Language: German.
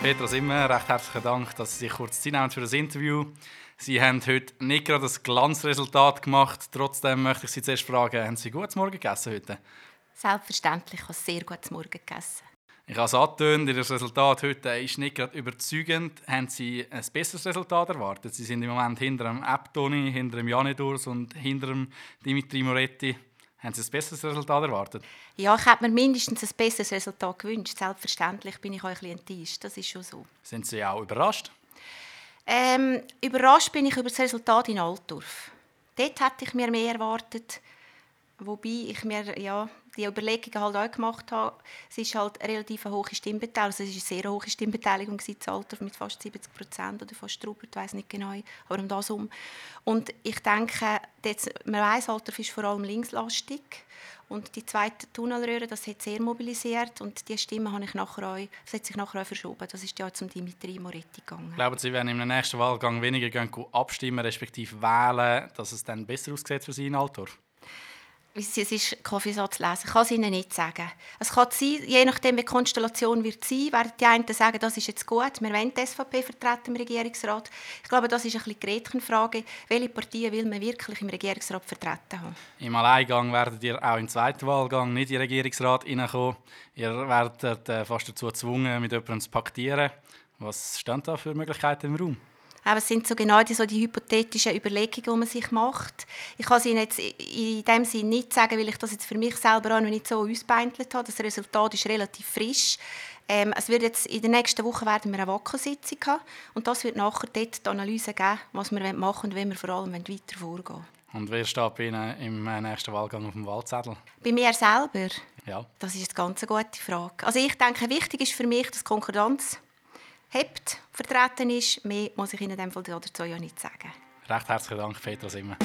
Petra Simmer, recht herzlichen Dank, dass Sie sich kurz Zeit nehmen für das Interview. Sie haben heute nicht gerade das Glanzresultat gemacht. Trotzdem möchte ich Sie zuerst fragen, haben Sie gutes Morgen gegessen heute? Selbstverständlich, ich habe sehr gutes Morgen gegessen. Ich habe es angetönt, Ihr Resultat heute ist nicht gerade überzeugend. Haben Sie ein besseres Resultat erwartet? Sie sind im Moment hinter dem Abtoni, hinter dem Janidurs und hinter dem Dimitri Moretti. Haben Sie ein besseres Resultat erwartet? Ja, ich hätte mir mindestens ein besseres Resultat gewünscht. Selbstverständlich bin ich auch ein bisschen enttäuscht. Das ist schon so. Sind Sie auch überrascht? Ähm, überrascht bin ich über das Resultat in Altdorf. Dort hätte ich mir mehr erwartet. Wobei ich mir ja, die Überlegungen halt auch gemacht habe. Es ist halt eine relativ hohe Stimmbeteiligung. Also es ist eine sehr hohe Stimmbeteiligung in Altdorf mit fast 70 Prozent oder fast drüber, ich weiß nicht genau, aber um das um. Und ich denke, jetzt, man weiß, Altdorf ist vor allem linkslastig. Und die zweite Tunnelröhre, das hat sehr mobilisiert und die Stimme habe ich nachher auch, das hat sich nachher auch verschoben. Das ist ja zum Dimitri Moretti gegangen. Glauben Sie, wenn im nächsten Wahlgang weniger gehen, abstimmen respektive wählen, dass es dann besser aussieht für Sie in Altdorf? Es ist Kaffeesatz lesen. Ich kann es Ihnen nicht sagen. Es kann sein, je nachdem, wie die Konstellation wird sein, werden die einen sagen, das ist jetzt gut, wir wollen die SVP vertreten im Regierungsrat. Ich glaube, das ist ein bisschen die. Welche Partien will man wirklich im Regierungsrat vertreten haben? Im Alleingang werdet ihr auch im zweiten Wahlgang nicht in den Regierungsrat hineinkommen. Ihr werdet äh, fast dazu gezwungen, mit jemandem zu paktieren. Was stehen da für Möglichkeiten im Raum? Es sind so genau die, so die hypothetischen Überlegungen, die man sich macht. Ich kann sie jetzt in dem Sinne nicht sagen, weil ich das jetzt für mich selber auch noch nicht so ausbeintelt habe. Das Resultat ist relativ frisch. Ähm, es wird jetzt in der nächsten Woche werden wir eine Wackelsitzung haben und das wird nachher dort die Analyse geben, was wir machen und wie wir vor allem weiter vorgehen Und wer steht bei Ihnen im äh, nächsten Wahlgang auf dem Wahlzettel? Bei mir selber? Ja. Das ist eine ganz gute Frage. Also ich denke, wichtig ist für mich, dass Konkurrenz hebt, vertreten ist. Mehr muss ich Ihnen in dem Fall dazu ja nicht sagen. Recht herzlichen Dank, Petra Simmer.